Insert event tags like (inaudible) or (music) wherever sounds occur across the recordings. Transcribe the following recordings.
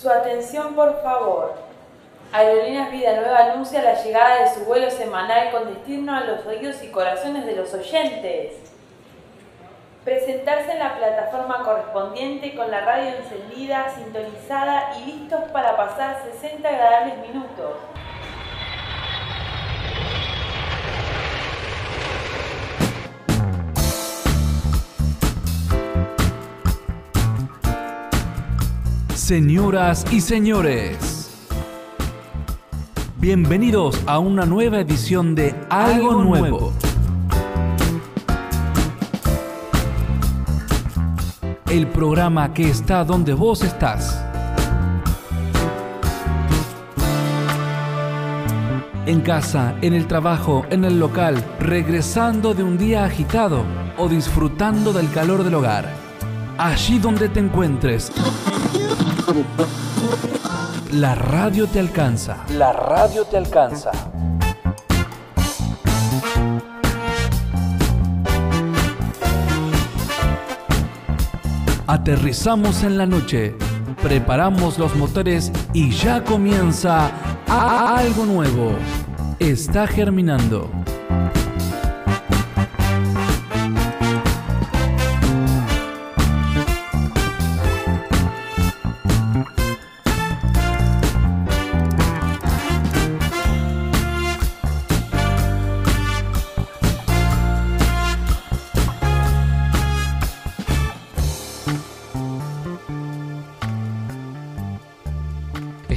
Su atención, por favor. Aerolíneas Vida Nueva anuncia la llegada de su vuelo semanal con destino a los oídos y corazones de los oyentes. Presentarse en la plataforma correspondiente con la radio encendida, sintonizada y listos para pasar 60 agradables minutos. Señoras y señores, bienvenidos a una nueva edición de Algo Nuevo. El programa que está donde vos estás. En casa, en el trabajo, en el local, regresando de un día agitado o disfrutando del calor del hogar. Allí donde te encuentres. La radio te alcanza. La radio te alcanza. Aterrizamos en la noche, preparamos los motores y ya comienza algo nuevo. Está germinando.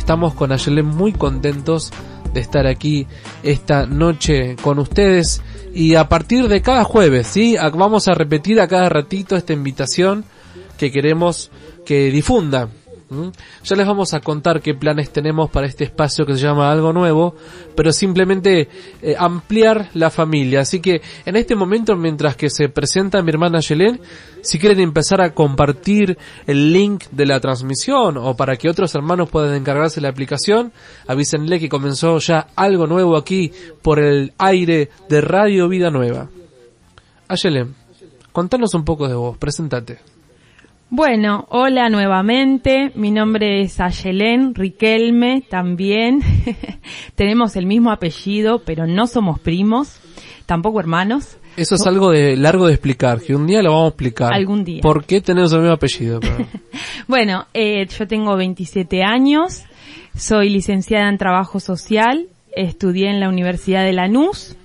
Estamos con Ayelen muy contentos de estar aquí esta noche con ustedes y a partir de cada jueves, ¿sí? Vamos a repetir a cada ratito esta invitación que queremos que difunda ya les vamos a contar qué planes tenemos para este espacio que se llama Algo Nuevo, pero simplemente eh, ampliar la familia. Así que en este momento, mientras que se presenta mi hermana Yelén, si quieren empezar a compartir el link de la transmisión o para que otros hermanos puedan encargarse la aplicación, avísenle que comenzó ya algo nuevo aquí por el aire de Radio Vida Nueva. Ayelen, contanos un poco de vos, presentate. Bueno, hola nuevamente. Mi nombre es Ayelén Riquelme también. (laughs) Tenemos el mismo apellido, pero no somos primos, tampoco hermanos. Eso es algo de largo de explicar, que un día lo vamos a explicar. Algún día. ¿Por qué tenemos el mismo apellido? (laughs) bueno, eh, yo tengo 27 años, soy licenciada en Trabajo Social, estudié en la Universidad de Lanús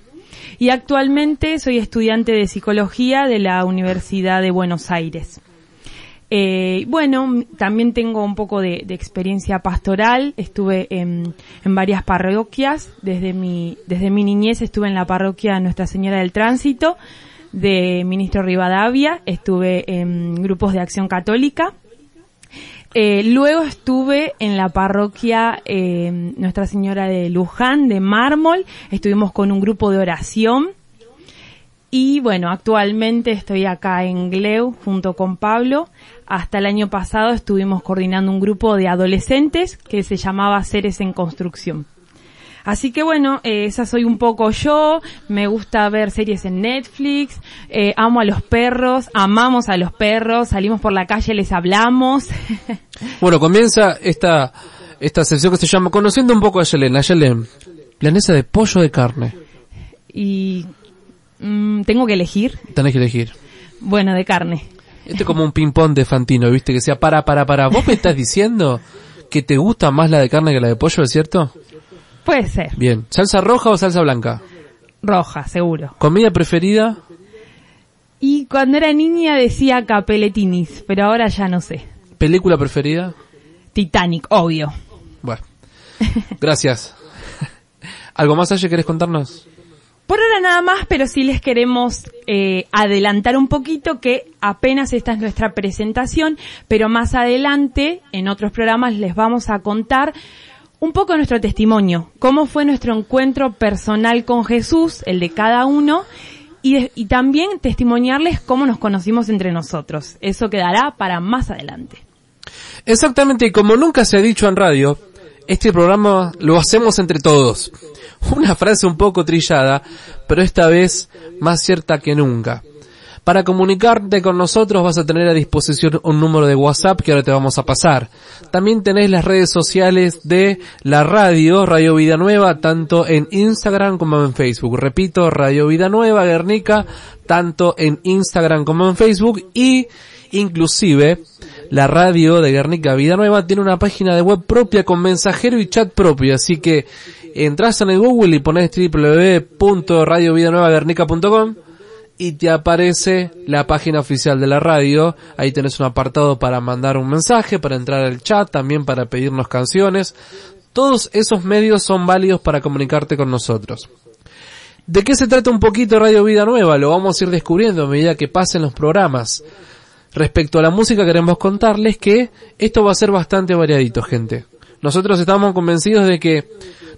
y actualmente soy estudiante de Psicología de la Universidad de Buenos Aires. Eh, bueno, también tengo un poco de, experiencia pastoral. Estuve en, varias parroquias. Desde mi, desde mi niñez estuve en la parroquia Nuestra Señora del Tránsito de Ministro Rivadavia. Estuve en grupos de acción católica. Eh, luego estuve en la parroquia eh, Nuestra Señora de Luján, de Mármol. Estuvimos con un grupo de oración. Y bueno, actualmente estoy acá en Gleu junto con Pablo. Hasta el año pasado estuvimos coordinando un grupo de adolescentes que se llamaba Seres en Construcción. Así que bueno, eh, esa soy un poco yo, me gusta ver series en Netflix, eh, amo a los perros, amamos a los perros, salimos por la calle, les hablamos. (laughs) bueno, comienza esta, esta sesión que se llama Conociendo un poco a Yelena. Yelen, planesa de pollo de carne. Y Mm, tengo que elegir. Tenés que elegir. Bueno, de carne. Este es como un ping-pong de Fantino, ¿viste? Que sea para, para, para. ¿Vos me estás diciendo que te gusta más la de carne que la de pollo, es cierto? Puede ser. Bien. ¿Salsa roja o salsa blanca? Roja, seguro. ¿Comida preferida? Y cuando era niña decía capeletinis, pero ahora ya no sé. ¿Película preferida? Titanic, obvio. Bueno. Gracias. (laughs) ¿Algo más, Aye, querés contarnos? Por ahora nada más, pero sí les queremos eh, adelantar un poquito que apenas esta es nuestra presentación, pero más adelante en otros programas les vamos a contar un poco nuestro testimonio, cómo fue nuestro encuentro personal con Jesús, el de cada uno, y, y también testimoniarles cómo nos conocimos entre nosotros. Eso quedará para más adelante. Exactamente, y como nunca se ha dicho en radio, este programa lo hacemos entre todos. Una frase un poco trillada, pero esta vez más cierta que nunca. Para comunicarte con nosotros vas a tener a disposición un número de WhatsApp que ahora te vamos a pasar. También tenés las redes sociales de la radio, Radio Vida Nueva, tanto en Instagram como en Facebook. Repito, Radio Vida Nueva, Guernica, tanto en Instagram como en Facebook y inclusive la radio de Guernica Vida Nueva tiene una página de web propia con mensajero y chat propio, así que entras en el Google y pones www.radiovidanuevaguernica.com y te aparece la página oficial de la radio. Ahí tenés un apartado para mandar un mensaje, para entrar al chat, también para pedirnos canciones. Todos esos medios son válidos para comunicarte con nosotros. ¿De qué se trata un poquito Radio Vida Nueva? Lo vamos a ir descubriendo a medida que pasen los programas. Respecto a la música queremos contarles que esto va a ser bastante variadito, gente. Nosotros estamos convencidos de que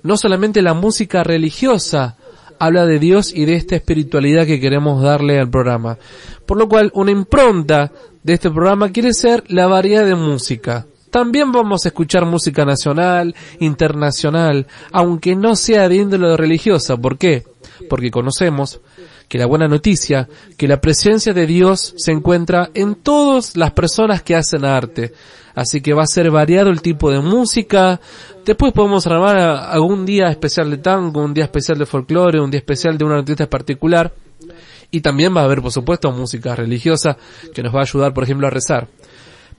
no solamente la música religiosa habla de Dios y de esta espiritualidad que queremos darle al programa. Por lo cual, una impronta de este programa quiere ser la variedad de música. También vamos a escuchar música nacional, internacional, aunque no sea de índole religiosa. ¿Por qué? Porque conocemos que la buena noticia, que la presencia de Dios se encuentra en todas las personas que hacen arte. Así que va a ser variado el tipo de música. Después podemos armar algún día especial de tango, un día especial de folclore, un día especial de una artista particular. Y también va a haber, por supuesto, música religiosa que nos va a ayudar, por ejemplo, a rezar.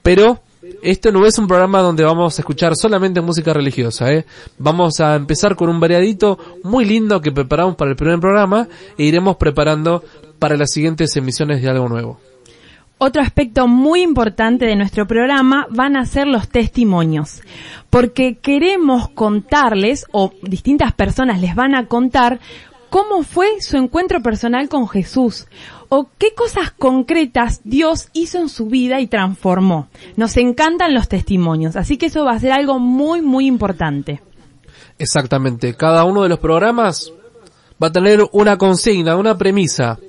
Pero este no es un programa donde vamos a escuchar solamente música religiosa, ¿eh? Vamos a empezar con un variadito muy lindo que preparamos para el primer programa e iremos preparando para las siguientes emisiones de algo nuevo. Otro aspecto muy importante de nuestro programa van a ser los testimonios, porque queremos contarles, o distintas personas les van a contar, cómo fue su encuentro personal con Jesús, o qué cosas concretas Dios hizo en su vida y transformó. Nos encantan los testimonios, así que eso va a ser algo muy, muy importante. Exactamente, cada uno de los programas va a tener una consigna, una premisa.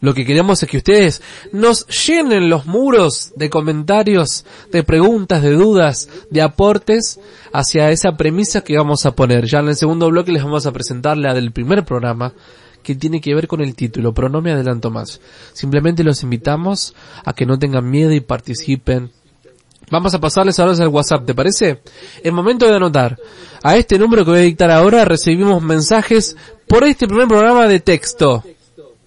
Lo que queremos es que ustedes nos llenen los muros de comentarios, de preguntas, de dudas, de aportes hacia esa premisa que vamos a poner. Ya en el segundo bloque les vamos a presentar la del primer programa que tiene que ver con el título, pero no me adelanto más. Simplemente los invitamos a que no tengan miedo y participen. Vamos a pasarles ahora al WhatsApp, ¿te parece? Es momento de anotar. A este número que voy a dictar ahora recibimos mensajes por este primer programa de texto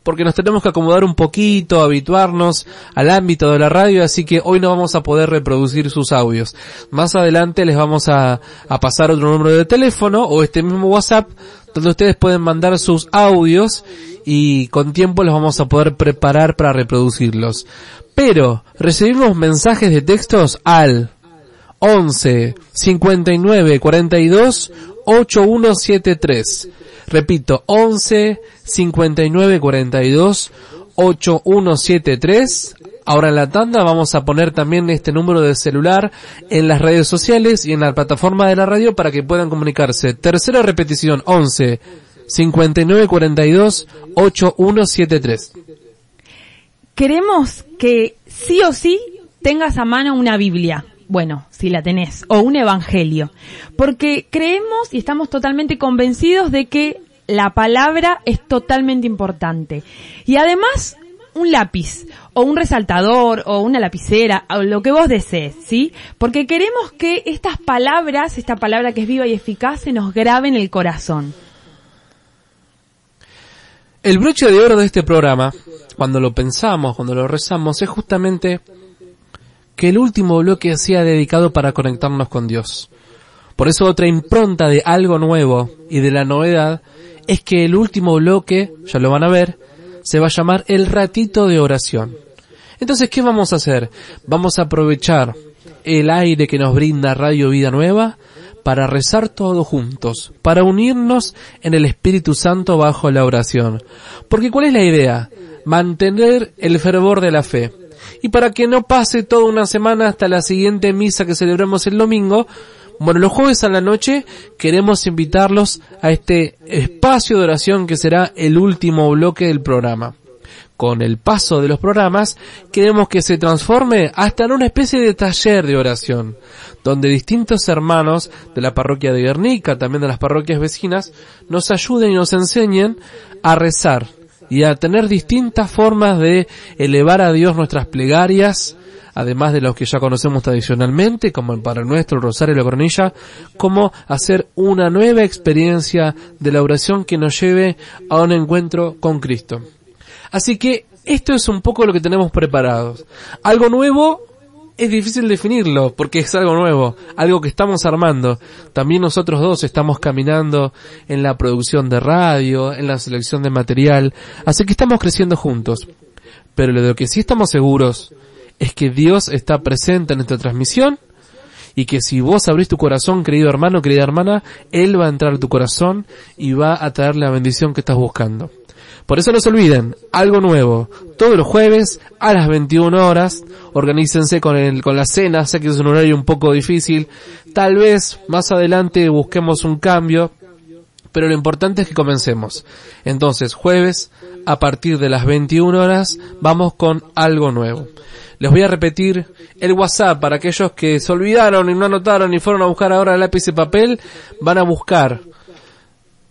porque nos tenemos que acomodar un poquito, habituarnos al ámbito de la radio, así que hoy no vamos a poder reproducir sus audios. Más adelante les vamos a, a pasar otro número de teléfono o este mismo WhatsApp donde ustedes pueden mandar sus audios y con tiempo los vamos a poder preparar para reproducirlos. Pero recibimos mensajes de textos al 11 59 42 8173. Repito, 11 59 42 8173. Ahora en la tanda vamos a poner también este número de celular en las redes sociales y en la plataforma de la radio para que puedan comunicarse. Tercera repetición, 11 59 42 8173. Queremos que sí o sí tengas a mano una Biblia bueno, si la tenés, o un evangelio. Porque creemos y estamos totalmente convencidos de que la palabra es totalmente importante. Y además, un lápiz, o un resaltador, o una lapicera, o lo que vos desees, ¿sí? Porque queremos que estas palabras, esta palabra que es viva y eficaz, se nos grabe en el corazón. El broche de oro de este programa, cuando lo pensamos, cuando lo rezamos, es justamente que el último bloque sea dedicado para conectarnos con Dios. Por eso otra impronta de algo nuevo y de la novedad es que el último bloque, ya lo van a ver, se va a llamar el ratito de oración. Entonces, ¿qué vamos a hacer? Vamos a aprovechar el aire que nos brinda Radio Vida Nueva para rezar todos juntos, para unirnos en el Espíritu Santo bajo la oración. Porque ¿cuál es la idea? Mantener el fervor de la fe y para que no pase toda una semana hasta la siguiente misa que celebremos el domingo, bueno, los jueves a la noche queremos invitarlos a este espacio de oración que será el último bloque del programa. Con el paso de los programas, queremos que se transforme hasta en una especie de taller de oración, donde distintos hermanos de la parroquia de Guernica, también de las parroquias vecinas, nos ayuden y nos enseñen a rezar y a tener distintas formas de elevar a Dios nuestras plegarias, además de los que ya conocemos tradicionalmente, como el Padre Nuestro, el Rosario y la Coronilla, como hacer una nueva experiencia de la oración que nos lleve a un encuentro con Cristo. Así que esto es un poco lo que tenemos preparado. Algo nuevo es difícil definirlo porque es algo nuevo, algo que estamos armando. También nosotros dos estamos caminando en la producción de radio, en la selección de material, así que estamos creciendo juntos. Pero de lo que sí estamos seguros es que Dios está presente en esta transmisión y que si vos abrís tu corazón, querido hermano, querida hermana, Él va a entrar a tu corazón y va a traer la bendición que estás buscando. Por eso no se olviden, algo nuevo, todos los jueves a las 21 horas, organícense con el, con la cena, sé que es un horario un poco difícil, tal vez más adelante busquemos un cambio, pero lo importante es que comencemos. Entonces, jueves, a partir de las 21 horas, vamos con algo nuevo. Les voy a repetir el WhatsApp para aquellos que se olvidaron y no anotaron y fueron a buscar ahora lápiz y papel, van a buscar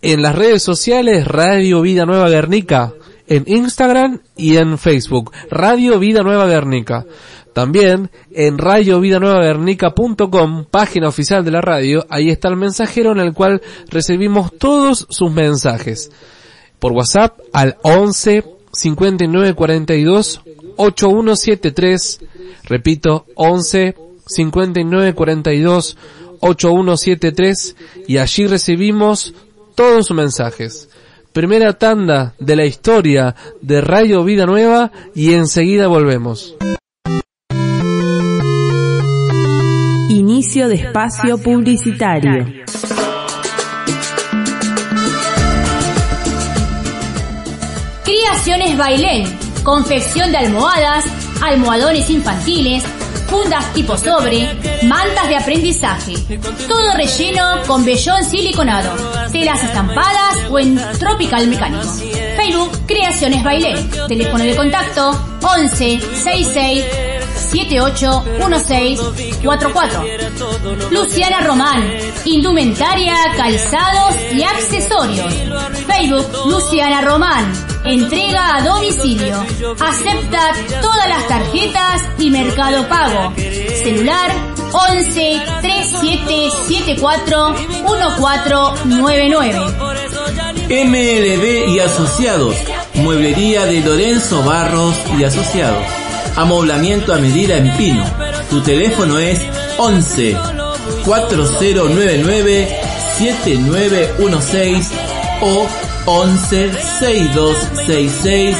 en las redes sociales Radio Vida Nueva Guernica, en Instagram y en Facebook, Radio Vida Nueva Guernica. También en radiovidanuevaguernica.com, página oficial de la radio, ahí está el mensajero en el cual recibimos todos sus mensajes. Por WhatsApp al 11 59 42 8173, repito, 11 59 42 8173 y allí recibimos todos sus mensajes. Primera tanda de la historia de Radio Vida Nueva y enseguida volvemos. Inicio de espacio publicitario. Creaciones Bailén, confección de almohadas, almohadones infantiles, fundas tipo sobre, mantas de aprendizaje. Todo relleno con vellón siliconado, telas estampadas o en Tropical Mecánico. Facebook Creaciones Bailén. Teléfono de contacto 11 66 781644. Luciana Román, indumentaria, calzados y accesorios. Facebook Luciana Román, entrega a domicilio. Acepta todas las tarjetas y mercado pago. Celular 11 3774 1499. MLB y Asociados, Mueblería de Lorenzo Barros y Asociados. Amoblamiento a medida en pino. Tu teléfono es 11 4099 7916 o 11 6266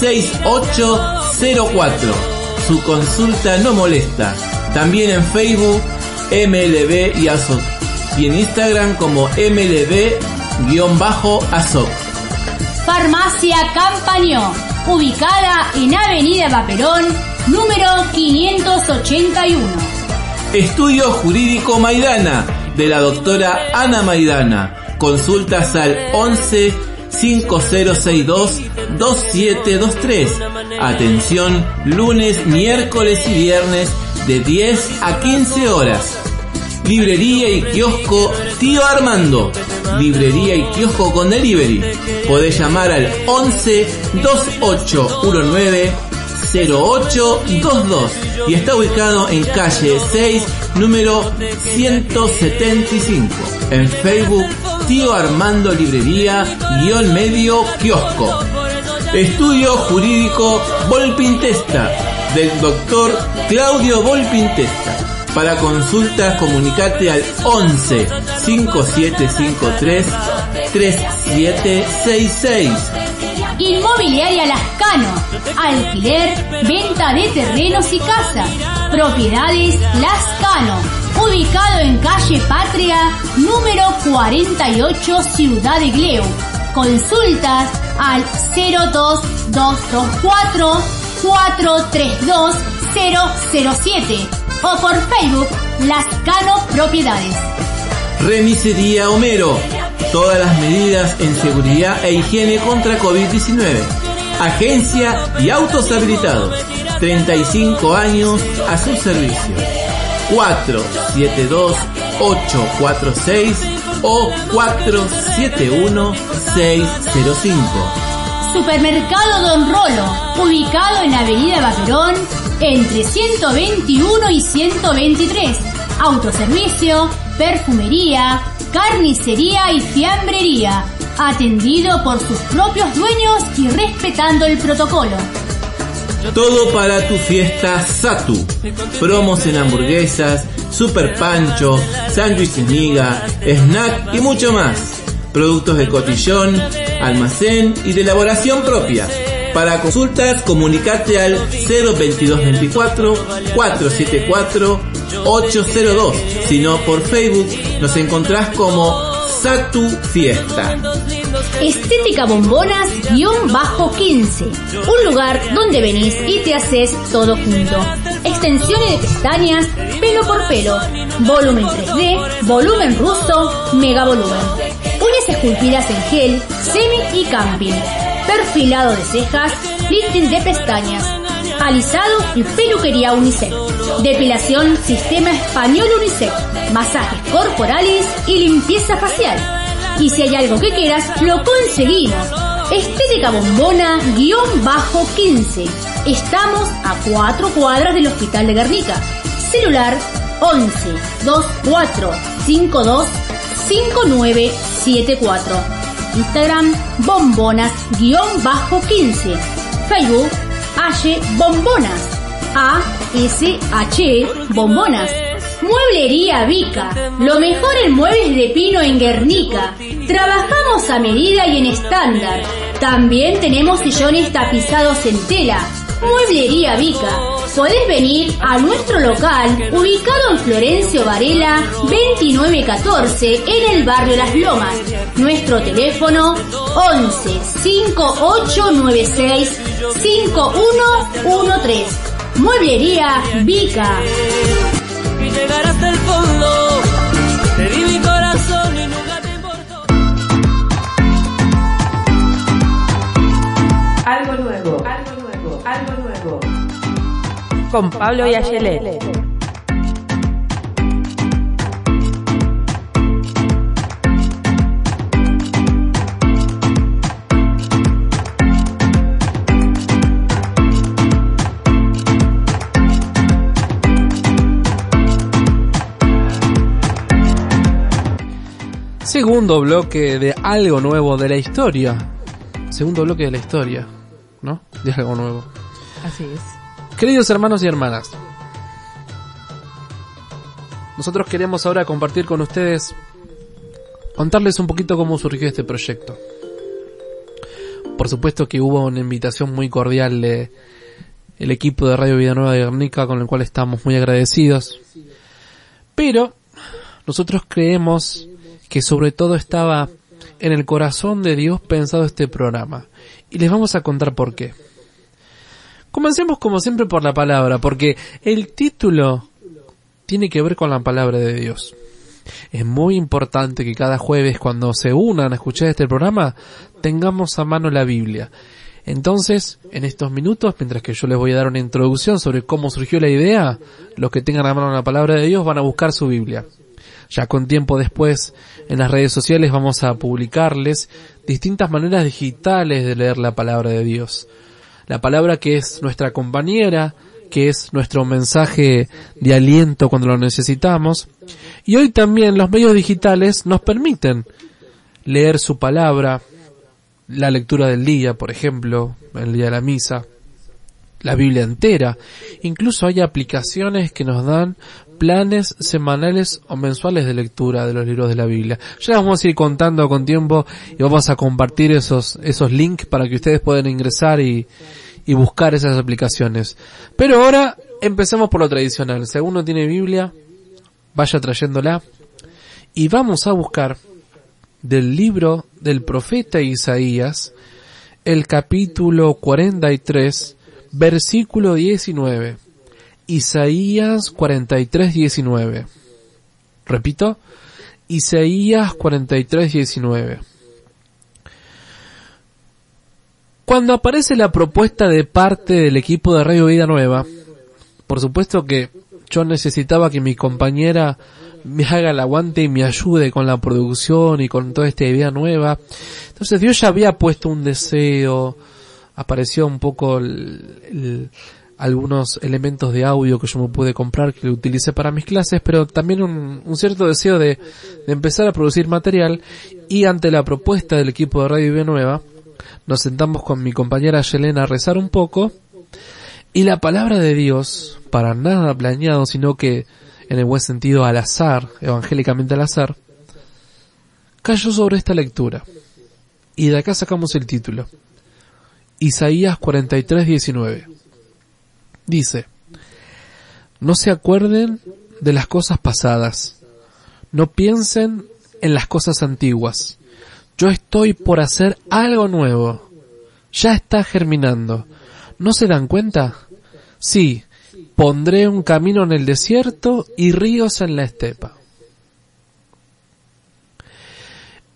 6804. Su consulta no molesta. También en Facebook MLB y ASOC y en Instagram como MLB-ASOC. Farmacia Campañón, ubicada en Avenida Paperón, número 581. Estudio Jurídico Maidana, de la doctora Ana Maidana. Consultas al 11 5062 2723. Atención lunes, miércoles y viernes de 10 a 15 horas. Librería y kiosco Tío Armando. Librería y kiosco con delivery. Podés llamar al 11 2819 0822 y está ubicado en calle 6, número 175. En Facebook, Tío Armando Librería, guion medio kiosco. Estudio Jurídico Volpintesta, del doctor Claudio Volpintesta. Para consultas, comunicate al 11 5753 3766. Inmobiliaria Lascano. Alquiler, venta de terrenos y casas. Propiedades Lascano. Ubicado en calle Patria, número 48, Ciudad de Gleu. Consultas al 02224 432 007 o por Facebook Lascano Propiedades. Remisería Homero. Todas las medidas en seguridad e higiene contra COVID-19. Agencia y autos habilitados. 35 años a su servicio. 472-846 o 471-605. Supermercado Don Rolo, ubicado en Avenida Baquerón, entre 121 y 123. Autoservicio, perfumería, carnicería y fiambrería. Atendido por sus propios dueños y respetando el protocolo. Todo para tu fiesta Satu. Promos en hamburguesas, super pancho, sándwiches miga, snack y mucho más. Productos de cotillón, almacén y de elaboración propia. Para consultas, comunicate al 02224 474 802. Si no, por Facebook nos encontrás como Satu Fiesta. Estética Bombonas guion bajo 15. Un lugar donde venís y te haces todo junto. Extensiones de pestañas, pelo por pelo, volumen 3D, volumen ruso, mega volumen. Esculpidas en gel, semi y camping. Perfilado de cejas, lifting de pestañas, alisado y peluquería unisex. Depilación sistema español unisex. Masajes corporales y limpieza facial. Y si hay algo que quieras, lo conseguimos. Estética Bombona, guion bajo 15. Estamos a cuatro cuadras del Hospital de Guernica. Celular 11 24 52 5974. Instagram bombonas guion bajo 15. Facebook H Bombonas. A S H Bombonas. Mueblería Vica, lo mejor en muebles de pino en Guernica. Trabajamos a medida y en estándar. También tenemos sillones tapizados en tela. Mueblería Vica. Podés venir a nuestro local, ubicado en Florencio Varela 2914, en el barrio Las Lomas. Nuestro teléfono 11 5896 5113. Mueblería Vica. y llegar hasta el fondo. Te di mi corazón y nunca te importó. Algo nuevo, algo nuevo, algo nuevo. Con Pablo y Ayelet. Segundo bloque de algo nuevo de la historia. Segundo bloque de la historia, ¿no? De algo nuevo. Así es. Queridos hermanos y hermanas, nosotros queremos ahora compartir con ustedes, contarles un poquito cómo surgió este proyecto. Por supuesto que hubo una invitación muy cordial de el equipo de Radio Vida Nueva de Guernica con el cual estamos muy agradecidos. Pero nosotros creemos que sobre todo estaba en el corazón de Dios pensado este programa. Y les vamos a contar por qué. Comencemos como siempre por la palabra, porque el título tiene que ver con la palabra de Dios. Es muy importante que cada jueves cuando se unan a escuchar este programa tengamos a mano la Biblia. Entonces, en estos minutos, mientras que yo les voy a dar una introducción sobre cómo surgió la idea, los que tengan a mano la palabra de Dios van a buscar su Biblia. Ya con tiempo después, en las redes sociales vamos a publicarles distintas maneras digitales de leer la palabra de Dios. La palabra que es nuestra compañera, que es nuestro mensaje de aliento cuando lo necesitamos. Y hoy también los medios digitales nos permiten leer su palabra, la lectura del día, por ejemplo, el día de la misa, la Biblia entera. Incluso hay aplicaciones que nos dan planes semanales o mensuales de lectura de los libros de la Biblia. Ya vamos a ir contando con tiempo y vamos a compartir esos, esos links para que ustedes puedan ingresar y, y buscar esas aplicaciones. Pero ahora empecemos por lo tradicional. Si alguno tiene Biblia, vaya trayéndola y vamos a buscar del libro del profeta Isaías el capítulo 43 versículo 19. Isaías 43, 19. Repito, Isaías 43, 19. Cuando aparece la propuesta de parte del equipo de Radio Vida Nueva, por supuesto que yo necesitaba que mi compañera me haga el aguante y me ayude con la producción y con toda esta idea nueva. Entonces Dios ya había puesto un deseo, apareció un poco el- algunos elementos de audio que yo me pude comprar que utilicé para mis clases, pero también un, un cierto deseo de, de empezar a producir material y ante la propuesta del equipo de Radio Vida Nueva, nos sentamos con mi compañera Yelena a rezar un poco y la palabra de Dios, para nada planeado, sino que en el buen sentido al azar, evangélicamente al azar, cayó sobre esta lectura. Y de acá sacamos el título. Isaías 43, 19. Dice, no se acuerden de las cosas pasadas, no piensen en las cosas antiguas. Yo estoy por hacer algo nuevo. Ya está germinando. ¿No se dan cuenta? Sí, pondré un camino en el desierto y ríos en la estepa.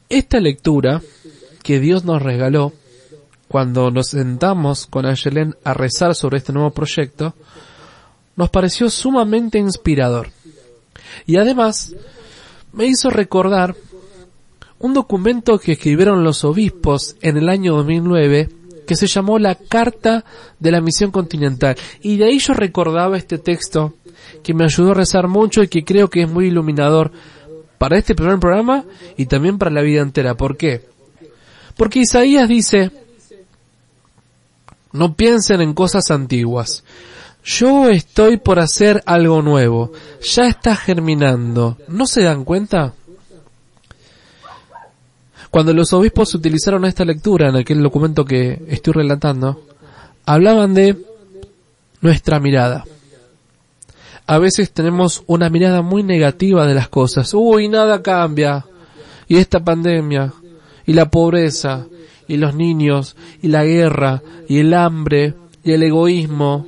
Esta lectura que Dios nos regaló cuando nos sentamos con Ayelen a rezar sobre este nuevo proyecto, nos pareció sumamente inspirador. Y además, me hizo recordar un documento que escribieron los obispos en el año 2009 que se llamó la Carta de la Misión Continental. Y de ahí yo recordaba este texto que me ayudó a rezar mucho y que creo que es muy iluminador para este primer programa y también para la vida entera. ¿Por qué? Porque Isaías dice, no piensen en cosas antiguas. Yo estoy por hacer algo nuevo. Ya está germinando. ¿No se dan cuenta? Cuando los obispos utilizaron esta lectura en aquel documento que estoy relatando, hablaban de nuestra mirada. A veces tenemos una mirada muy negativa de las cosas. Uy, nada cambia. Y esta pandemia, y la pobreza, y los niños, y la guerra, y el hambre, y el egoísmo,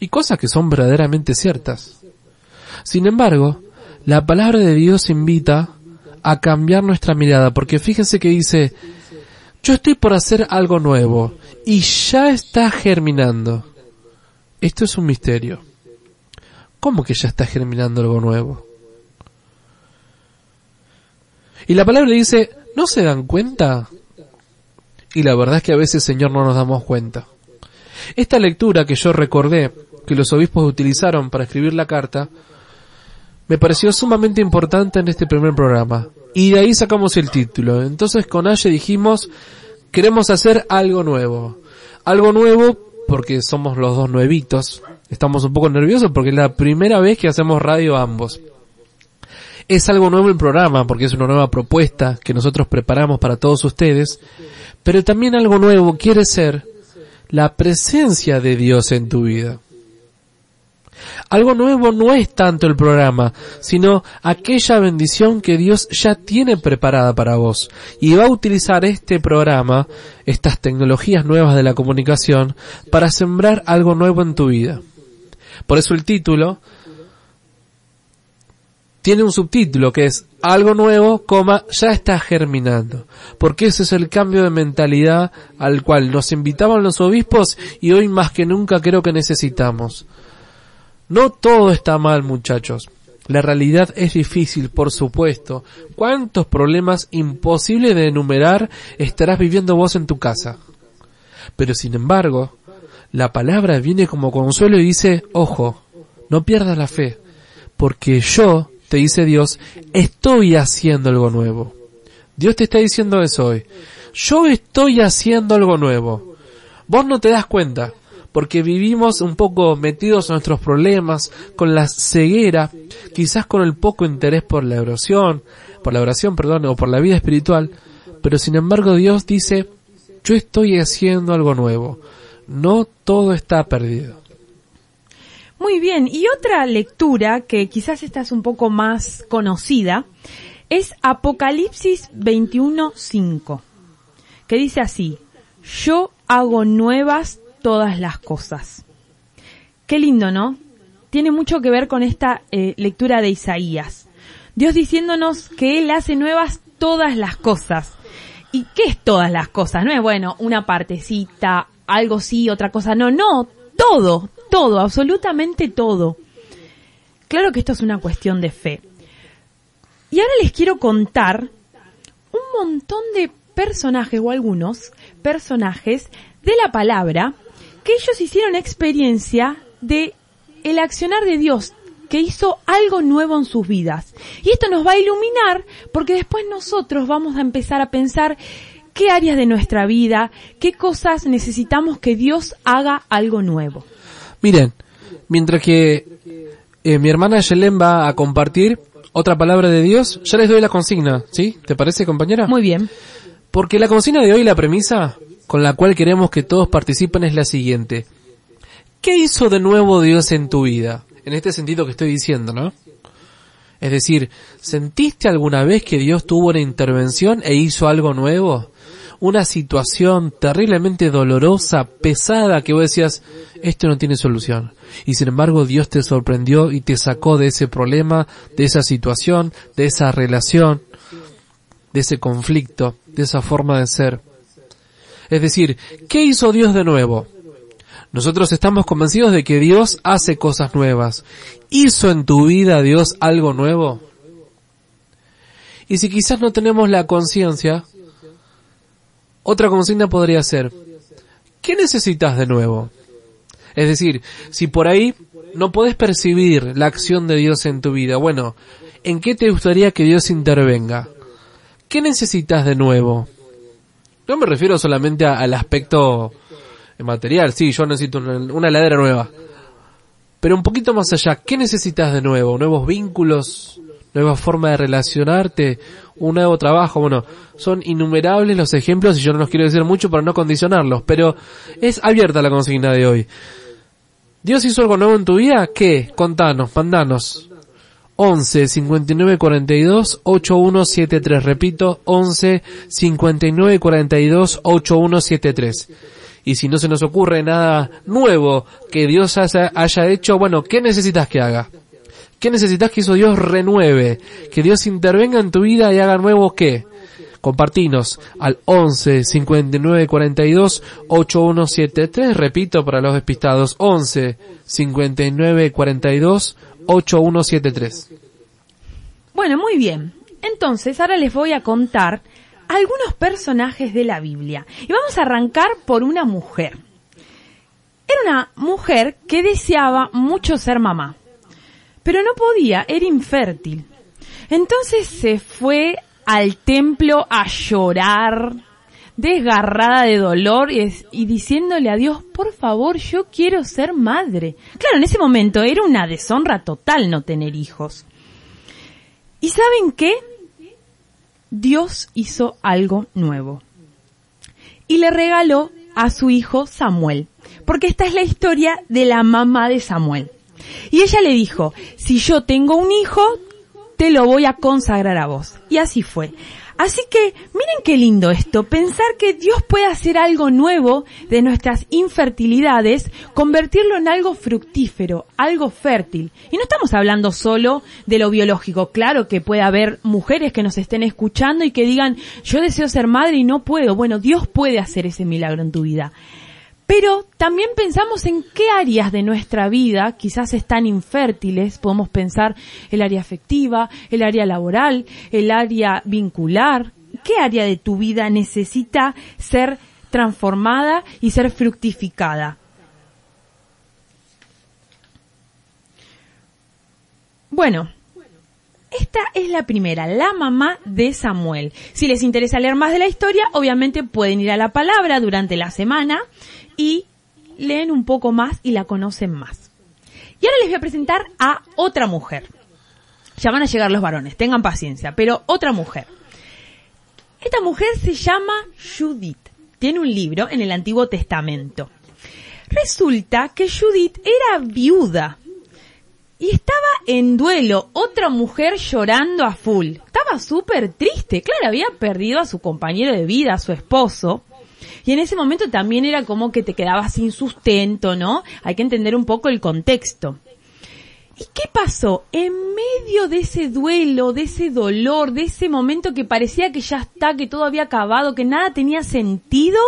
y cosas que son verdaderamente ciertas. Sin embargo, la palabra de Dios invita a cambiar nuestra mirada, porque fíjense que dice, yo estoy por hacer algo nuevo, y ya está germinando. Esto es un misterio. ¿Cómo que ya está germinando algo nuevo? Y la palabra dice, ¿no se dan cuenta? Y la verdad es que a veces, Señor, no nos damos cuenta. Esta lectura que yo recordé, que los obispos utilizaron para escribir la carta, me pareció sumamente importante en este primer programa. Y de ahí sacamos el título. Entonces con Aye dijimos, queremos hacer algo nuevo. Algo nuevo porque somos los dos nuevitos. Estamos un poco nerviosos porque es la primera vez que hacemos radio ambos. Es algo nuevo el programa porque es una nueva propuesta que nosotros preparamos para todos ustedes. Pero también algo nuevo quiere ser la presencia de Dios en tu vida. Algo nuevo no es tanto el programa, sino aquella bendición que Dios ya tiene preparada para vos. Y va a utilizar este programa, estas tecnologías nuevas de la comunicación, para sembrar algo nuevo en tu vida. Por eso el título tiene un subtítulo que es algo nuevo, coma, ya está germinando. Porque ese es el cambio de mentalidad al cual nos invitaban los obispos y hoy más que nunca creo que necesitamos. No todo está mal, muchachos. La realidad es difícil, por supuesto. ¿Cuántos problemas imposibles de enumerar estarás viviendo vos en tu casa? Pero sin embargo, la palabra viene como consuelo y dice, ojo, no pierdas la fe, porque yo, te dice Dios, estoy haciendo algo nuevo. Dios te está diciendo eso hoy. Yo estoy haciendo algo nuevo. Vos no te das cuenta, porque vivimos un poco metidos en nuestros problemas, con la ceguera, quizás con el poco interés por la oración, por la oración, perdón, o por la vida espiritual, pero sin embargo Dios dice, yo estoy haciendo algo nuevo. No todo está perdido. Muy bien, y otra lectura que quizás esta es un poco más conocida es Apocalipsis 21.5, que dice así, yo hago nuevas todas las cosas. Qué lindo, ¿no? Tiene mucho que ver con esta eh, lectura de Isaías. Dios diciéndonos que Él hace nuevas todas las cosas. ¿Y qué es todas las cosas? No es, bueno, una partecita, algo sí, otra cosa no, no, todo, todo, absolutamente todo. Claro que esto es una cuestión de fe. Y ahora les quiero contar un montón de personajes o algunos personajes de la palabra que ellos hicieron experiencia de el accionar de Dios que hizo algo nuevo en sus vidas. Y esto nos va a iluminar porque después nosotros vamos a empezar a pensar qué áreas de nuestra vida, qué cosas necesitamos que Dios haga algo nuevo. Miren, mientras que eh, mi hermana Yelén va a compartir otra palabra de Dios, ya les doy la consigna, ¿sí? ¿Te parece, compañera? Muy bien. Porque la consigna de hoy, la premisa con la cual queremos que todos participen es la siguiente. ¿Qué hizo de nuevo Dios en tu vida? En este sentido que estoy diciendo, ¿no? Es decir, ¿sentiste alguna vez que Dios tuvo una intervención e hizo algo nuevo? Una situación terriblemente dolorosa, pesada, que vos decías, esto no tiene solución. Y sin embargo Dios te sorprendió y te sacó de ese problema, de esa situación, de esa relación, de ese conflicto, de esa forma de ser. Es decir, ¿qué hizo Dios de nuevo? Nosotros estamos convencidos de que Dios hace cosas nuevas. ¿Hizo en tu vida Dios algo nuevo? Y si quizás no tenemos la conciencia, otra consigna podría ser, ¿qué necesitas de nuevo? Es decir, si por ahí no podés percibir la acción de Dios en tu vida, bueno, ¿en qué te gustaría que Dios intervenga? ¿Qué necesitas de nuevo? No me refiero solamente al aspecto material, sí, yo necesito una, una heladera nueva. Pero un poquito más allá, ¿qué necesitas de nuevo? ¿Nuevos vínculos? ¿Nueva forma de relacionarte? ¿Un nuevo trabajo? Bueno, son innumerables los ejemplos y yo no los quiero decir mucho para no condicionarlos, pero es abierta la consigna de hoy. ¿Dios hizo algo nuevo en tu vida? ¿Qué? Contanos, mandanos. 11 59 42 8173. Repito, 11 59 42 8173. Y si no se nos ocurre nada nuevo que Dios haya, hecho, bueno, ¿qué necesitas que haga? ¿Qué necesitas que eso Dios renueve? Que Dios intervenga en tu vida y haga nuevo qué? Compartinos al 11 59 42 8173. Repito para los despistados, 11 59 42 8173. Bueno, muy bien. Entonces, ahora les voy a contar algunos personajes de la Biblia. Y vamos a arrancar por una mujer. Era una mujer que deseaba mucho ser mamá, pero no podía, era infértil. Entonces se fue al templo a llorar, desgarrada de dolor y, diciéndole a Dios, por favor, yo quiero ser madre. Claro, en ese momento era una deshonra total no tener hijos. ¿Y saben qué? Dios hizo algo nuevo. Y le regaló a su hijo Samuel. Porque esta es la historia de la mamá de Samuel. Y ella le dijo, si yo tengo un hijo, te lo voy a consagrar a vos. Y así fue. Así que miren qué lindo esto, pensar que Dios puede hacer algo nuevo de nuestras infertilidades, convertirlo en algo fructífero, algo fértil. Y no estamos hablando solo de lo biológico, claro que puede haber mujeres que nos estén escuchando y que digan, yo deseo ser madre y no puedo. Bueno, Dios puede hacer ese milagro en tu vida. Pero también pensamos en qué áreas de nuestra vida quizás están infértiles. Podemos pensar el área afectiva, el área laboral, el área vincular. ¿Qué área de tu vida necesita ser transformada y ser fructificada? Bueno, esta es la primera, la mamá de Samuel. Si les interesa leer más de la historia, obviamente pueden ir a la palabra durante la semana y leen un poco más y la conocen más. Y ahora les voy a presentar a otra mujer. Ya van a llegar los varones, tengan paciencia, pero otra mujer. Esta mujer se llama Judith. Tiene un libro en el Antiguo Testamento. Resulta que Judith era viuda y estaba en duelo, otra mujer llorando a full. Estaba súper triste, claro, había perdido a su compañero de vida, a su esposo. Y en ese momento también era como que te quedabas sin sustento, ¿no? Hay que entender un poco el contexto. ¿Y qué pasó? En medio de ese duelo, de ese dolor, de ese momento que parecía que ya está, que todo había acabado, que nada tenía sentido,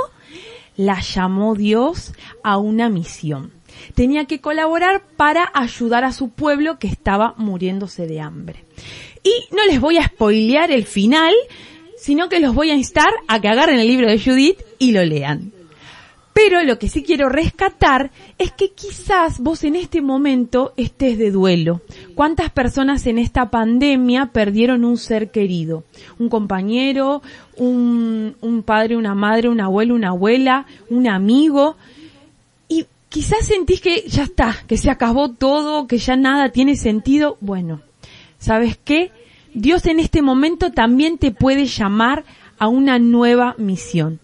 la llamó Dios a una misión. Tenía que colaborar para ayudar a su pueblo que estaba muriéndose de hambre. Y no les voy a spoilear el final, sino que los voy a instar a que agarren el libro de Judith y lo lean. Pero lo que sí quiero rescatar es que quizás vos en este momento estés de duelo. ¿Cuántas personas en esta pandemia perdieron un ser querido? Un compañero, un, un padre, una madre, un abuelo, una abuela, un amigo. Y quizás sentís que ya está, que se acabó todo, que ya nada tiene sentido. Bueno, ¿sabes qué? Dios en este momento también te puede llamar a una nueva misión.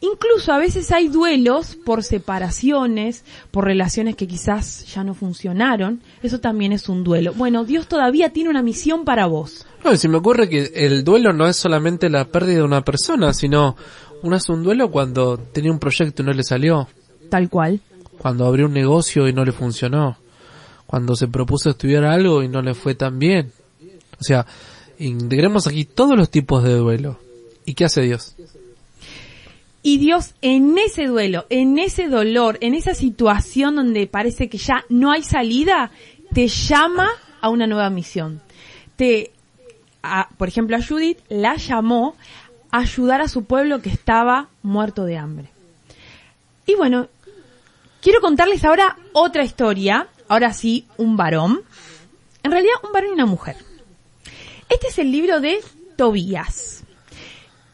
Incluso a veces hay duelos por separaciones, por relaciones que quizás ya no funcionaron. Eso también es un duelo. Bueno, Dios todavía tiene una misión para vos. No, y se me ocurre que el duelo no es solamente la pérdida de una persona, sino uno hace un duelo cuando tenía un proyecto y no le salió, Tal cual. cuando abrió un negocio y no le funcionó, cuando se propuso estudiar algo y no le fue tan bien. O sea, integremos aquí todos los tipos de duelo. ¿Y qué hace Dios? Y Dios en ese duelo, en ese dolor, en esa situación donde parece que ya no hay salida, te llama a una nueva misión. Te, por ejemplo, a Judith la llamó a ayudar a su pueblo que estaba muerto de hambre. Y bueno, quiero contarles ahora otra historia, ahora sí, un varón. En realidad, un varón y una mujer. Este es el libro de Tobías.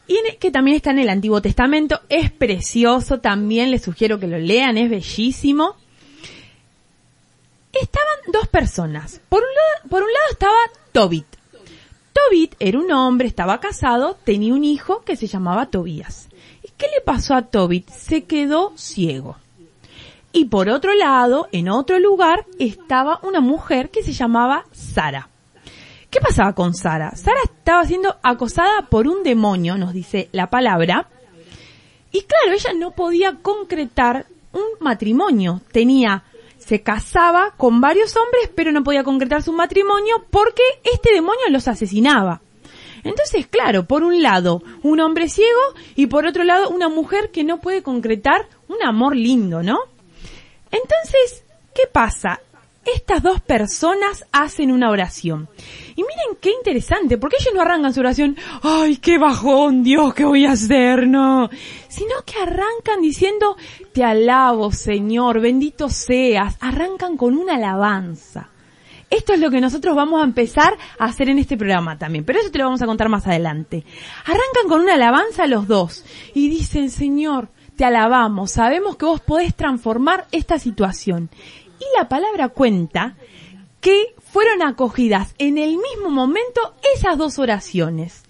Y que también está en el Antiguo Testamento, es precioso, también les sugiero que lo lean, es bellísimo. Estaban dos personas. Por un lado, por un lado estaba Tobit. Tobit era un hombre, estaba casado, tenía un hijo que se llamaba Tobías. ¿Y qué le pasó a Tobit? Se quedó ciego. Y por otro lado, en otro lugar, estaba una mujer que se llamaba Sara. ¿Qué pasaba con Sara? Sara estaba siendo acosada por un demonio, nos dice la palabra. Y claro, ella no podía concretar un matrimonio. Tenía, se casaba con varios hombres, pero no podía concretar su matrimonio porque este demonio los asesinaba. Entonces, claro, por un lado, un hombre ciego y por otro lado, una mujer que no puede concretar un amor lindo, ¿no? Entonces, ¿qué pasa? Estas dos personas hacen una oración. Y miren qué interesante, porque ellos no arrancan su oración, ay, qué bajón, Dios, ¿qué voy a hacer? No. Sino que arrancan diciendo, te alabo, Señor, bendito seas. Arrancan con una alabanza. Esto es lo que nosotros vamos a empezar a hacer en este programa también, pero eso te lo vamos a contar más adelante. Arrancan con una alabanza los dos y dicen, Señor, te alabamos, sabemos que vos podés transformar esta situación. Y la palabra cuenta que fueron acogidas en el mismo momento esas dos oraciones.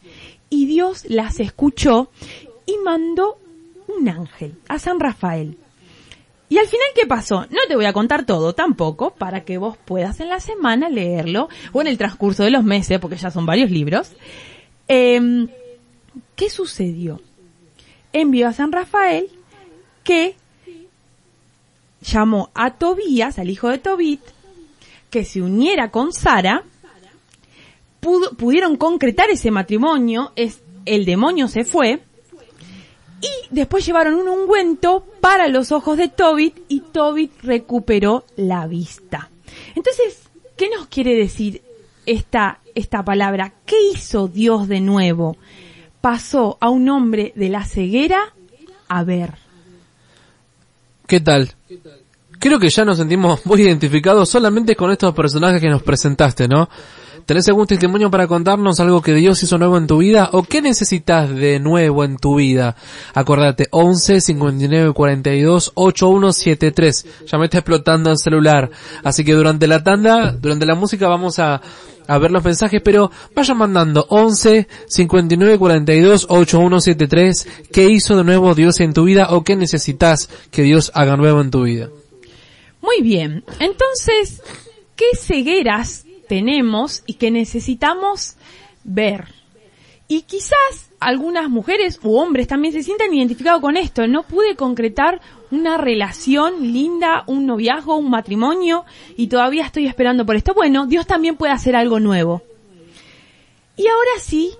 Y Dios las escuchó y mandó un ángel a San Rafael. Y al final, ¿qué pasó? No te voy a contar todo tampoco, para que vos puedas en la semana leerlo, o en el transcurso de los meses, porque ya son varios libros. Em, ¿Qué sucedió? Envió a San Rafael que llamó a Tobías, al hijo de Tobit, que se uniera con Sara, pudieron concretar ese matrimonio, es, el demonio se fue, y después llevaron un ungüento para los ojos de Tobit y Tobit recuperó la vista. Entonces, ¿qué nos quiere decir esta, esta palabra? ¿Qué hizo Dios de nuevo? Pasó a un hombre de la ceguera a ver. ¿Qué tal? Creo que ya nos sentimos (laughs) muy identificados solamente con estos personajes que nos presentaste, ¿no? ¿Tenés algún testimonio para contarnos algo que Dios hizo nuevo en tu vida? ¿O qué necesitas de nuevo en tu vida? Acordate, 11 59 42 8173. Ya me está explotando el celular. Así que durante la tanda, durante la música vamos a, a ver los mensajes, pero vayan mandando 11 59 42 8173. ¿Qué hizo de nuevo Dios en tu vida? ¿O qué necesitas que Dios haga nuevo en tu vida? Muy bien, entonces, ¿qué cegueras tenemos y que necesitamos ver? Y quizás algunas mujeres u hombres también se sientan identificados con esto. No pude concretar una relación linda, un noviazgo, un matrimonio y todavía estoy esperando por esto. Bueno, Dios también puede hacer algo nuevo. Y ahora sí,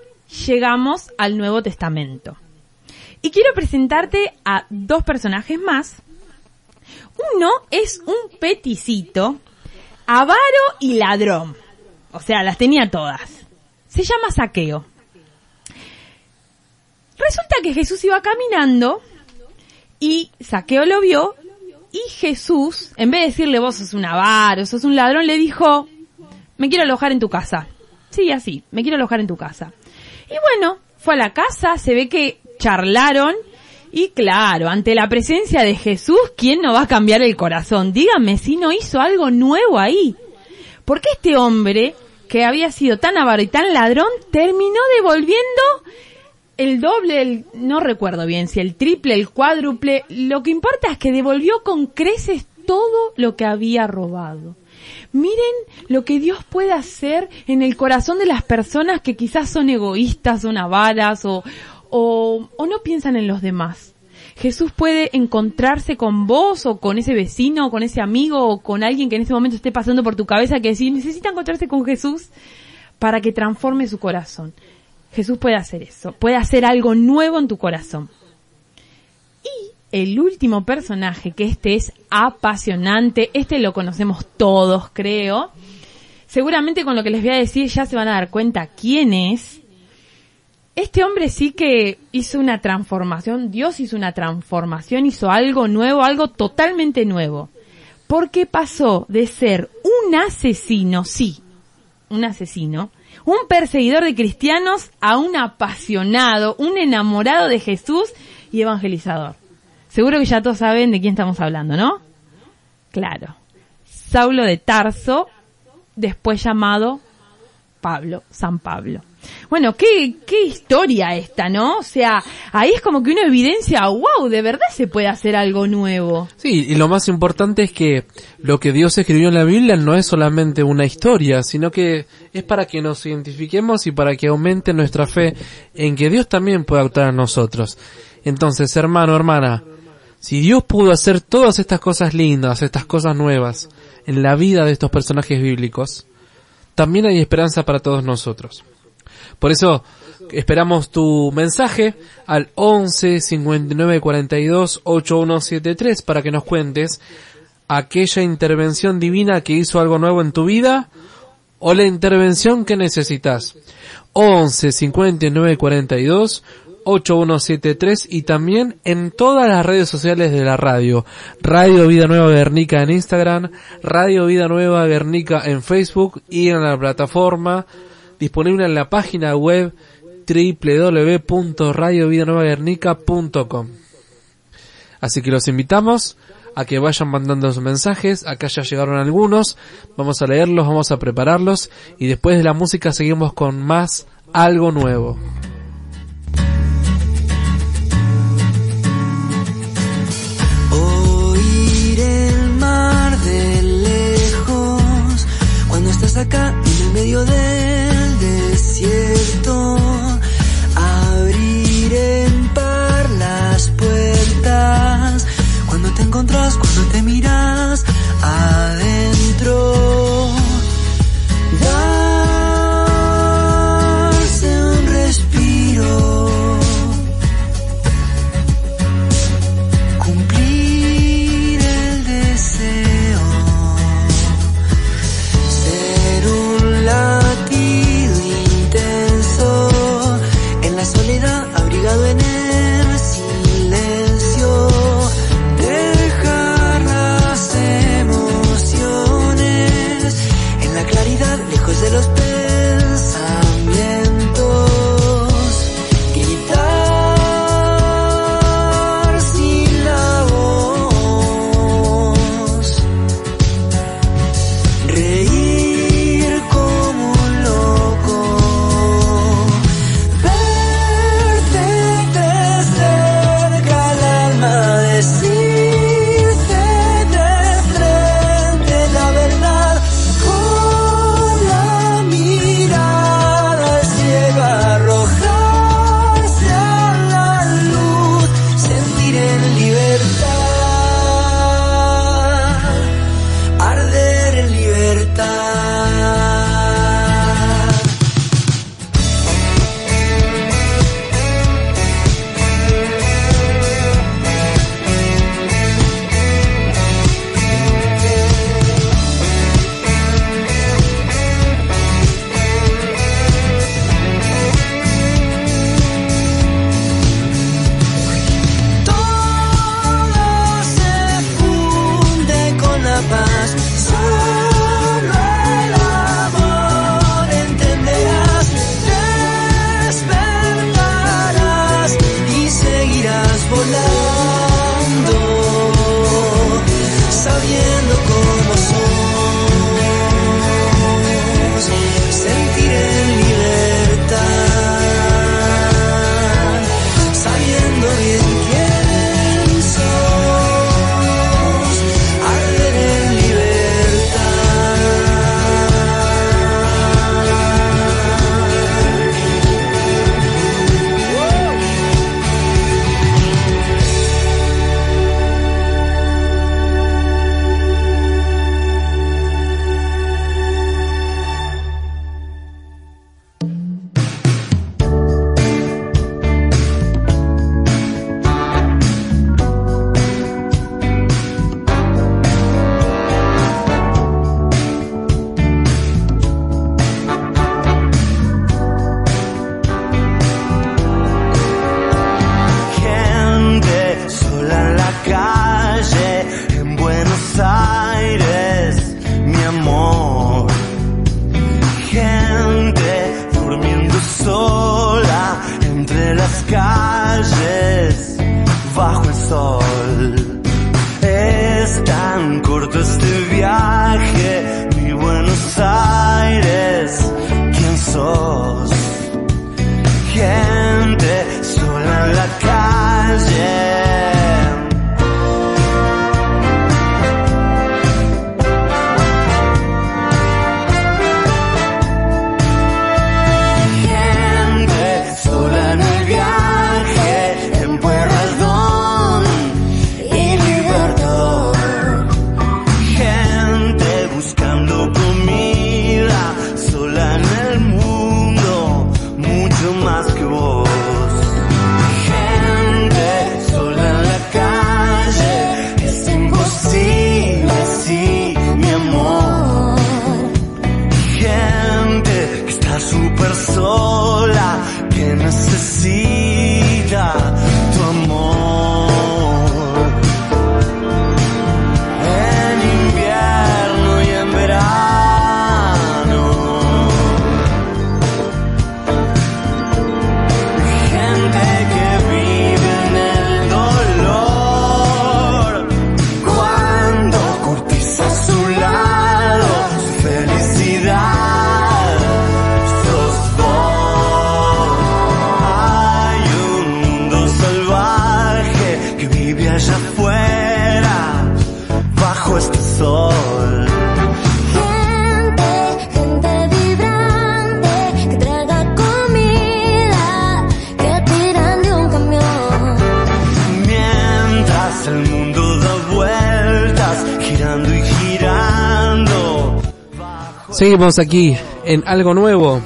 llegamos al Nuevo Testamento. Y quiero presentarte a dos personajes más. Uno es un peticito, avaro y ladrón. O sea, las tenía todas. Se llama saqueo. Resulta que Jesús iba caminando y Saqueo lo vio y Jesús, en vez de decirle vos sos un avaro, sos un ladrón, le dijo, me quiero alojar en tu casa. Sí, así, me quiero alojar en tu casa. Y bueno, fue a la casa, se ve que charlaron y claro, ante la presencia de Jesús, ¿quién no va a cambiar el corazón? Dígame si no hizo algo nuevo ahí. Porque este hombre, que había sido tan avaro y tan ladrón, terminó devolviendo el doble, el, no recuerdo bien si el triple, el cuádruple, lo que importa es que devolvió con creces todo lo que había robado. Miren lo que Dios puede hacer en el corazón de las personas que quizás son egoístas, son avaras o, o, o no piensan en los demás. Jesús puede encontrarse con vos o con ese vecino o con ese amigo o con alguien que en ese momento esté pasando por tu cabeza que si necesita encontrarse con Jesús para que transforme su corazón. Jesús puede hacer eso, puede hacer algo nuevo en tu corazón. Y el último personaje, que este es apasionante, este lo conocemos todos, creo. Seguramente con lo que les voy a decir ya se van a dar cuenta quién es. Este hombre sí que hizo una transformación, Dios hizo una transformación, hizo algo nuevo, algo totalmente nuevo. Porque pasó de ser un asesino, sí, un asesino, un perseguidor de cristianos a un apasionado, un enamorado de Jesús y evangelizador. Seguro que ya todos saben de quién estamos hablando, ¿no? Claro. Saulo de Tarso, después llamado Pablo, San Pablo. Bueno, qué, qué historia esta, ¿no? O sea, ahí es como que uno evidencia, wow, de verdad se puede hacer algo nuevo. Sí, y lo más importante es que lo que Dios escribió en la Biblia no es solamente una historia, sino que es para que nos identifiquemos y para que aumente nuestra fe en que Dios también puede actuar en nosotros. Entonces, hermano, hermana, si Dios pudo hacer todas estas cosas lindas, estas cosas nuevas en la vida de estos personajes bíblicos, también hay esperanza para todos nosotros. Por eso esperamos tu mensaje al 11 59 42 8173 para que nos cuentes aquella intervención divina que hizo algo nuevo en tu vida o la intervención que necesitas. 11 59 42 8173 y también en todas las redes sociales de la radio. Radio Vida Nueva Guernica en Instagram, Radio Vida Nueva Guernica en Facebook y en la plataforma disponible en la página web www.radiovidanuevaguernica.com. Así que los invitamos a que vayan mandando sus mensajes, acá ya llegaron algunos, vamos a leerlos, vamos a prepararlos y después de la música seguimos con más algo nuevo. De acá en el medio del desierto. Sola en Seguimos aquí en algo nuevo.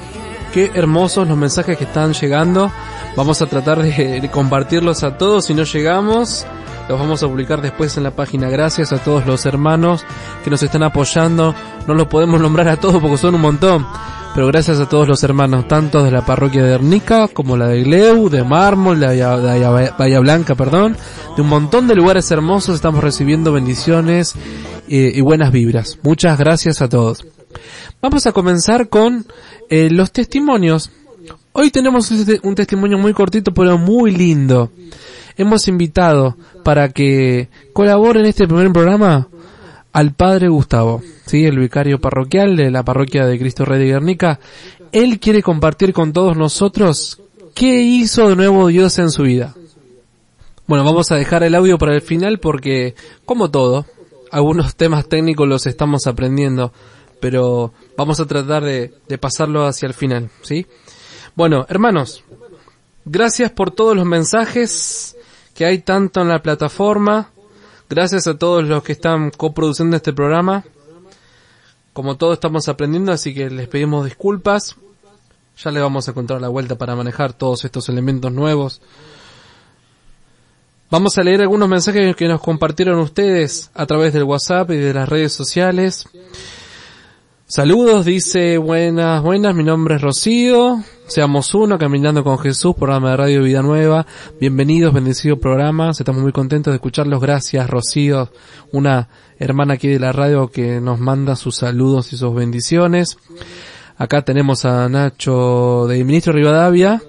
Qué hermosos los mensajes que están llegando. Vamos a tratar de, compartirlos a todos. Si no llegamos, los vamos a publicar después en la página. Gracias a todos los hermanos que nos están apoyando. No los podemos nombrar a todos porque son un montón. Pero gracias a todos los hermanos, tanto de la parroquia de Ernica como la de Gleu, de Mármol, de Bahía Blanca, perdón. De un montón de lugares hermosos estamos recibiendo bendiciones eh, y buenas vibras. Muchas gracias a todos. Vamos a comenzar con eh, los testimonios. Hoy tenemos un te- un testimonio muy cortito pero muy lindo. Hemos invitado para que colabore en este primer programa al padre Gustavo, ¿sí? el vicario parroquial de la parroquia de Cristo Rey de Guernica. Él quiere compartir con todos nosotros qué hizo de nuevo Dios en su vida. Bueno, vamos a dejar el audio para el final porque, como todo, algunos temas técnicos los estamos aprendiendo, pero vamos a tratar de, pasarlo hacia el final, ¿sí? Bueno, hermanos, gracias por todos los mensajes que hay tanto en la plataforma. Gracias a todos los que están coproduciendo este programa. Como todos estamos aprendiendo, así que les pedimos disculpas. Ya le vamos a encontrar la vuelta para manejar todos estos elementos nuevos. Vamos a leer algunos mensajes que nos compartieron ustedes a través del WhatsApp y de las redes sociales. Saludos, dice buenas, buenas, mi nombre es Rocío, seamos uno, caminando con Jesús, programa de Radio Vida Nueva, bienvenidos, bendecido programa, estamos muy contentos de escucharlos, gracias Rocío, una hermana aquí de la radio que nos manda sus saludos y sus bendiciones. Acá tenemos a Nacho de Ministro Rivadavia,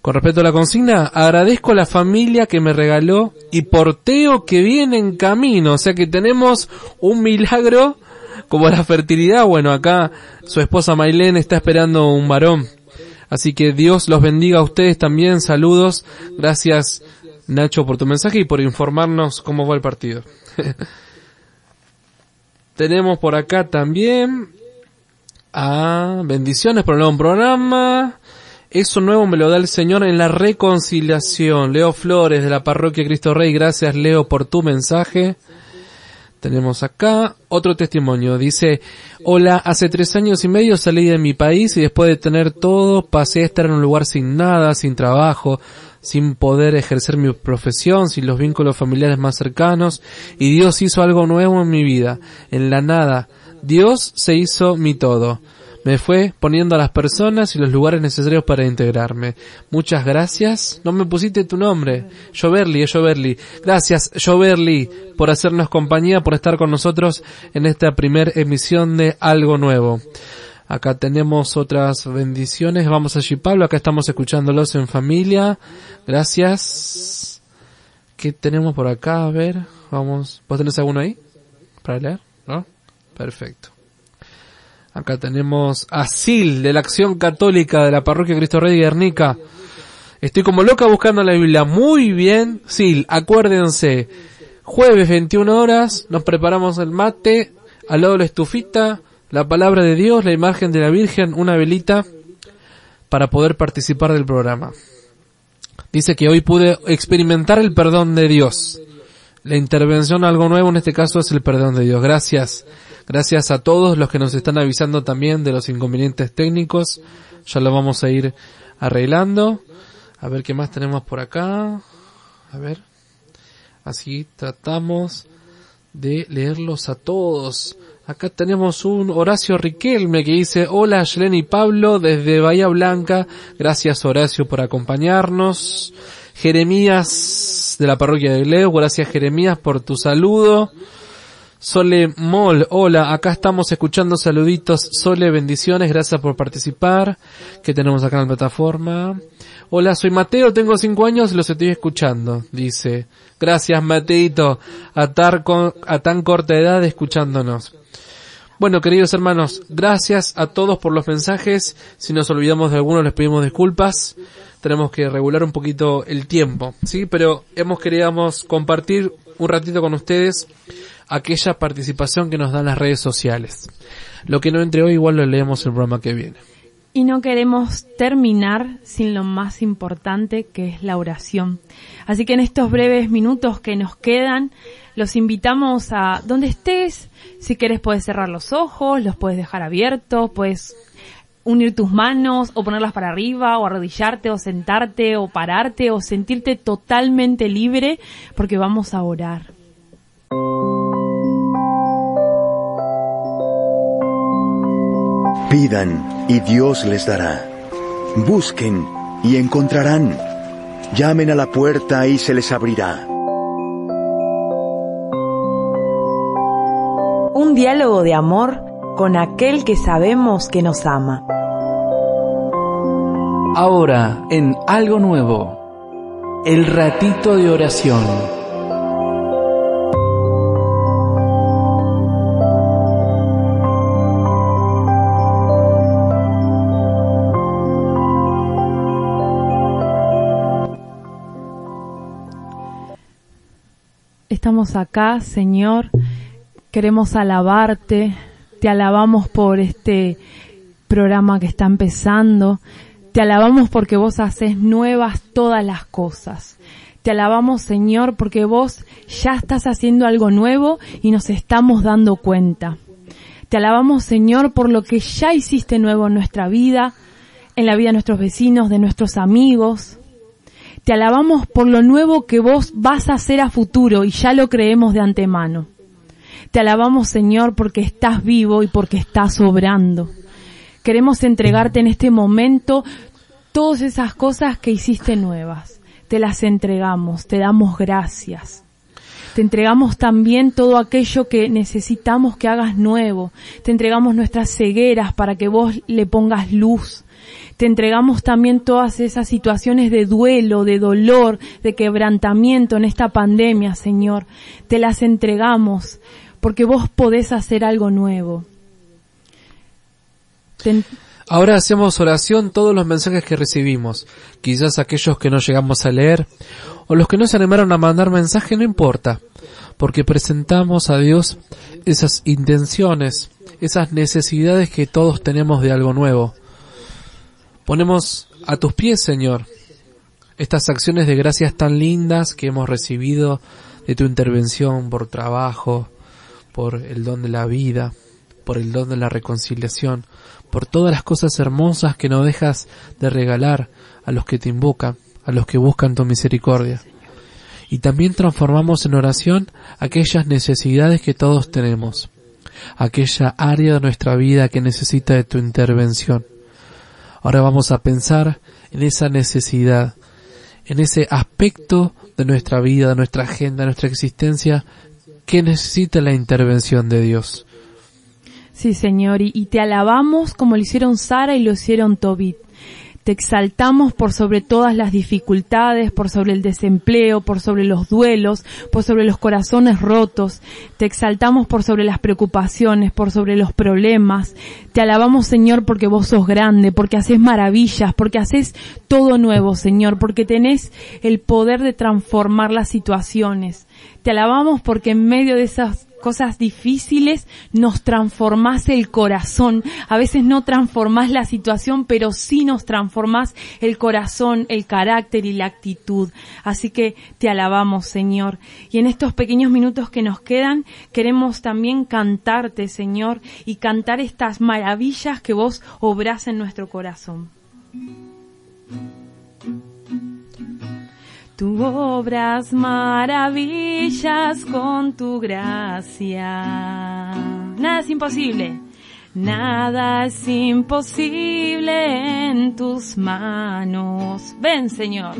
con respecto a la consigna, agradezco a la familia que me regaló y porteo que viene en camino. O sea que tenemos un milagro como la fertilidad. Bueno, acá su esposa Mailén está esperando un varón. Así que Dios los bendiga a ustedes también. Saludos. Gracias Nacho por tu mensaje y por informarnos cómo va el partido. (laughs) Tenemos por acá también a bendiciones por el nuevo programa. Eso nuevo me lo da el Señor en la reconciliación. Leo Flores de la parroquia Cristo Rey. Gracias Leo por tu mensaje. Tenemos acá otro testimonio. Dice, hola, hace tres años y medio salí de mi país y después de tener todo pasé a estar en un lugar sin nada, sin trabajo, sin poder ejercer mi profesión, sin los vínculos familiares más cercanos y Dios hizo algo nuevo en mi vida, en la nada. Dios se hizo mi todo. Me fue poniendo a las personas y los lugares necesarios para integrarme. Muchas gracias. No me pusiste tu nombre. Joverly, es Joverly. Gracias, Joverly, por hacernos compañía, por estar con nosotros en esta primer emisión de Algo Nuevo. Acá tenemos otras bendiciones. Vamos allí, Pablo. Acá estamos escuchándolos en familia. Gracias. ¿Qué tenemos por acá? A ver, vamos. ¿Vos tenés alguno ahí? Para leer, ¿no? Perfecto. Acá tenemos a Sil de la Acción Católica de la Parroquia Cristo Rey de Guernica. Estoy como loca buscando la Biblia. Muy bien, Sil, acuérdense. Jueves 21 horas, nos preparamos el mate, al lado de la estufita, la palabra de Dios, la imagen de la Virgen, una velita, para poder participar del programa. Dice que hoy pude experimentar el perdón de Dios. La intervención, algo nuevo en este caso, es el perdón de Dios. Gracias. Gracias a todos los que nos están avisando también de los inconvenientes técnicos. Ya lo vamos a ir arreglando. A ver qué más tenemos por acá. A ver. Así tratamos de leerlos a todos. Acá tenemos un Horacio Riquelme que dice, hola Yelena y Pablo desde Bahía Blanca. Gracias Horacio por acompañarnos. Jeremías de la parroquia de Leo, gracias Jeremías por tu saludo. Sole Mol, hola, acá estamos escuchando saluditos. Sole, bendiciones, gracias por participar. ¿Qué tenemos acá en la plataforma? Hola, soy Mateo, tengo cinco años y los estoy escuchando, dice. Gracias, Mateito, a, tar a tan corta edad escuchándonos. Bueno, queridos hermanos, gracias a todos por los mensajes. Si nos olvidamos de alguno, les pedimos disculpas. Tenemos que regular un poquito el tiempo, ¿sí? Pero hemos queríamos compartir un ratito con ustedes aquella participación que nos dan las redes sociales. Lo que no entre hoy igual lo leemos el programa que viene. Y no queremos terminar sin lo más importante que es la oración. Así que en estos breves minutos que nos quedan, los invitamos a donde estés. Si quieres puedes cerrar los ojos, los puedes dejar abiertos, puedes unir tus manos o ponerlas para arriba o arrodillarte o sentarte o pararte o sentirte totalmente libre porque vamos a orar. Pidan y Dios les dará. Busquen y encontrarán. Llamen a la puerta y se les abrirá. Un diálogo de amor con aquel que sabemos que nos ama. Ahora, en algo nuevo, el ratito de oración. Estamos acá, Señor, queremos alabarte, te alabamos por este programa que está empezando, te alabamos porque vos haces nuevas todas las cosas. Te alabamos, Señor, porque vos ya estás haciendo algo nuevo y nos estamos dando cuenta. Te alabamos, Señor, por lo que ya hiciste nuevo en nuestra vida, en la vida de nuestros vecinos, de nuestros amigos. Te alabamos por lo nuevo que vos vas a hacer a futuro y ya lo creemos de antemano. Te alabamos, Señor, porque estás vivo y porque estás obrando. Queremos entregarte en este momento todas esas cosas que hiciste nuevas. Te las entregamos, te damos gracias. Te entregamos también todo aquello que necesitamos que hagas nuevo. Te entregamos nuestras cegueras para que vos le pongas luz. Te entregamos también todas esas situaciones de duelo, de dolor, de quebrantamiento en esta pandemia, Señor. Te las entregamos porque vos podés hacer algo nuevo. Ahora hacemos oración todos los mensajes que recibimos, quizás aquellos que no llegamos a leer, o los que no se animaron a mandar mensaje, no importa, porque presentamos a Dios esas intenciones, esas necesidades que todos tenemos de algo nuevo. Ponemos a tus pies, Señor, estas acciones de gracias tan lindas que hemos recibido de tu intervención por trabajo, por el don de la vida, por el don de la reconciliación, por todas las cosas hermosas que no dejas de regalar a los que te invocan, a los que buscan tu misericordia. Y también transformamos en oración aquellas necesidades que todos tenemos, aquella área de nuestra vida que necesita de tu intervención. Ahora vamos a pensar en esa necesidad, en ese aspecto de nuestra vida, de nuestra agenda, de nuestra existencia, que necesita la intervención de Dios. Sí, Señor, y, te alabamos como lo hicieron Sara y lo hicieron Tobit. Te exaltamos por sobre todas las dificultades, por sobre el desempleo, por sobre los duelos, por sobre los corazones rotos. Te exaltamos por sobre las preocupaciones, por sobre los problemas. Te alabamos, Señor, porque vos sos grande, porque haces maravillas, porque haces todo nuevo, Señor, porque tenés el poder de transformar las situaciones. Te alabamos porque en medio de esas cosas difíciles nos transformás el corazón. A veces no transformás la situación, pero sí nos transformás el corazón, el carácter y la actitud. Así que te alabamos, Señor. Y en estos pequeños minutos que nos quedan, queremos también cantarte, Señor, y cantar estas maravillas que vos obrás en nuestro corazón. Tú obras maravillas con tu gracia. Nada es imposible. Nada es imposible en tus manos. Ven, Señor.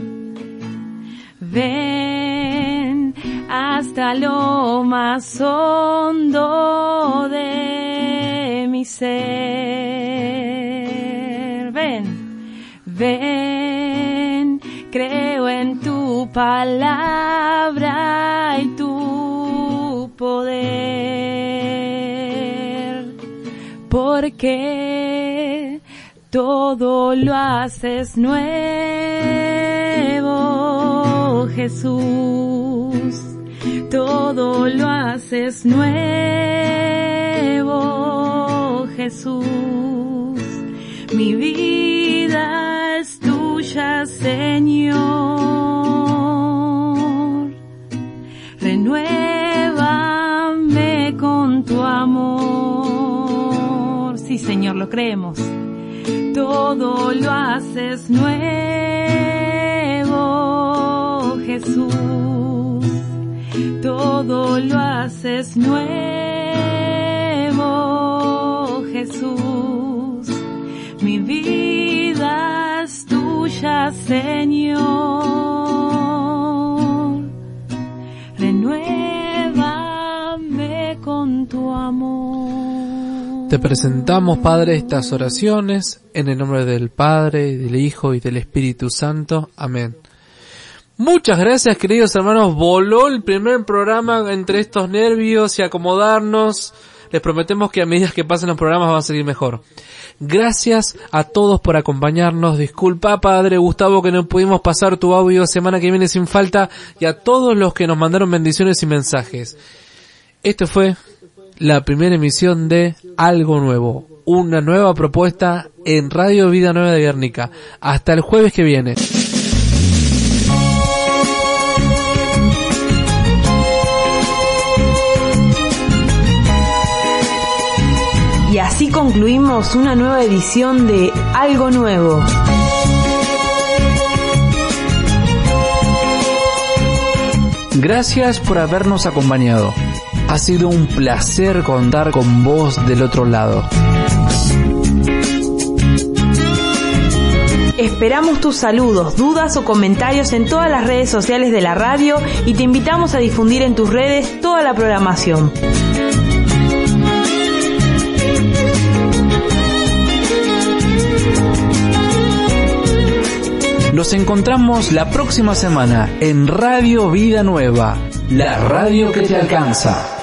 Ven hasta lo más hondo de mi ser. Ven, ven, creo en palabra y tu poder, porque todo lo haces nuevo, Jesús, todo lo haces nuevo, Jesús, mi vida tuya, Señor. Renuévame con tu amor. Sí, Señor, lo creemos. Todo lo haces nuevo, Jesús. Todo lo haces nuevo, Jesús. Mi vida Señor. Renuévame con tu amor. Te presentamos, Padre, estas oraciones en el nombre del Padre, del Hijo y del Espíritu Santo. Amén. Muchas gracias, queridos hermanos. Voló el primer programa entre estos nervios y acomodarnos. Les prometemos que a medida que pasen los programas va a seguir mejor. Gracias a todos por acompañarnos. Disculpa, Padre Gustavo, que no pudimos pasar tu audio semana que viene sin falta. Y a todos los que nos mandaron bendiciones y mensajes. Esto fue la primera emisión de Algo Nuevo. Una nueva propuesta en Radio Vida Nueva de Guernica. Hasta el jueves que viene. Concluimos una nueva edición de Algo Nuevo. Gracias por habernos acompañado. Ha sido un placer contar con vos del otro lado. Esperamos tus saludos, dudas o comentarios en todas las redes sociales de la radio y te invitamos a difundir en tus redes toda la programación. Nos encontramos la próxima semana en Radio Vida Nueva, la radio que te alcanza.